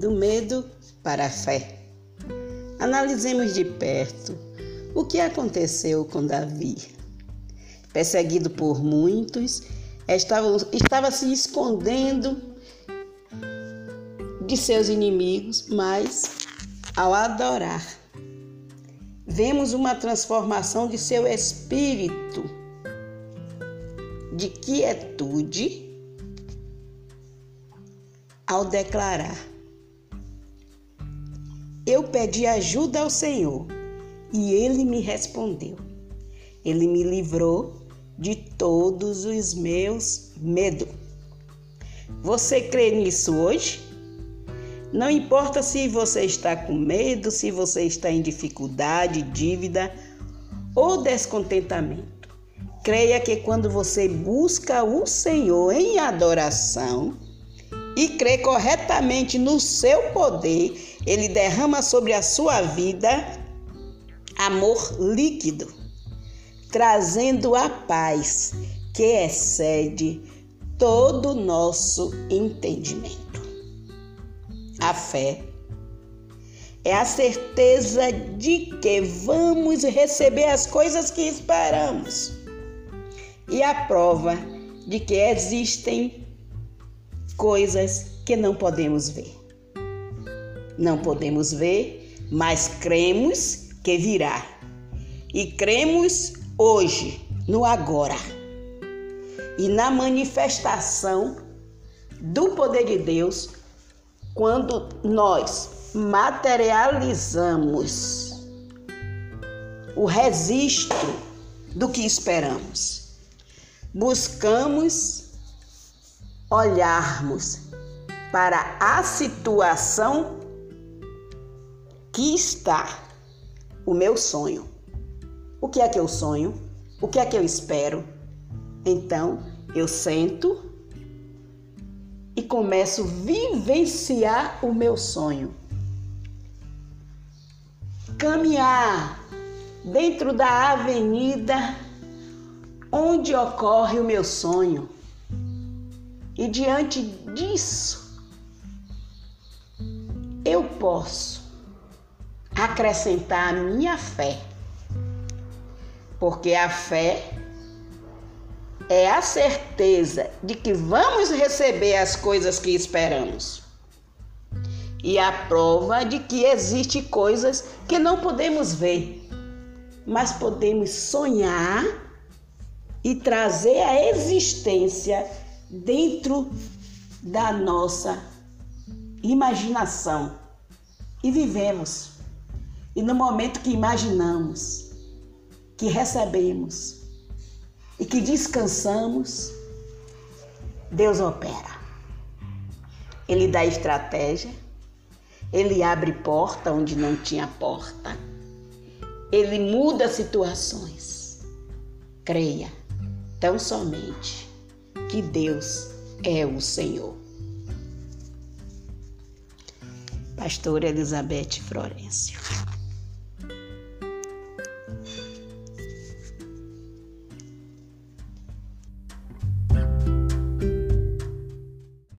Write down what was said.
do medo para a fé. Analisemos de perto o que aconteceu com Davi. Perseguido por muitos, estava, estava se escondendo de seus inimigos, mas ao adorar, vemos uma transformação de seu espírito de quietude ao declarar: Eu pedi ajuda ao Senhor e ele me respondeu. Ele me livrou de todos os meus medos. Você crê nisso hoje? Não importa se você está com medo, se você está em dificuldade, dívida ou descontentamento. Creia que quando você busca o Senhor em adoração e crê corretamente no seu poder, ele derrama sobre a sua vida amor líquido, trazendo a paz que excede todo o nosso entendimento. A fé é a certeza de que vamos receber as coisas que esperamos e a prova de que existem coisas que não podemos ver. Não podemos ver, mas cremos que virá. E cremos hoje, no agora. E na manifestação do poder de Deus quando nós materializamos o registro do que esperamos, buscamos olharmos para a situação que está o meu sonho. O que é que eu sonho? O que é que eu espero? Então, eu sento e começo a vivenciar o meu sonho. Caminhar dentro da avenida onde ocorre o meu sonho. E diante disso, eu posso acrescentar a minha fé. Porque a fé é a certeza de que vamos receber as coisas que esperamos. E a prova de que existem coisas que não podemos ver, mas podemos sonhar e trazer a existência dentro da nossa imaginação. E vivemos. E no momento que imaginamos, que recebemos, e que descansamos, Deus opera. Ele dá estratégia, ele abre porta onde não tinha porta, ele muda situações. Creia tão somente que Deus é o Senhor. Pastora Elizabeth Florencio.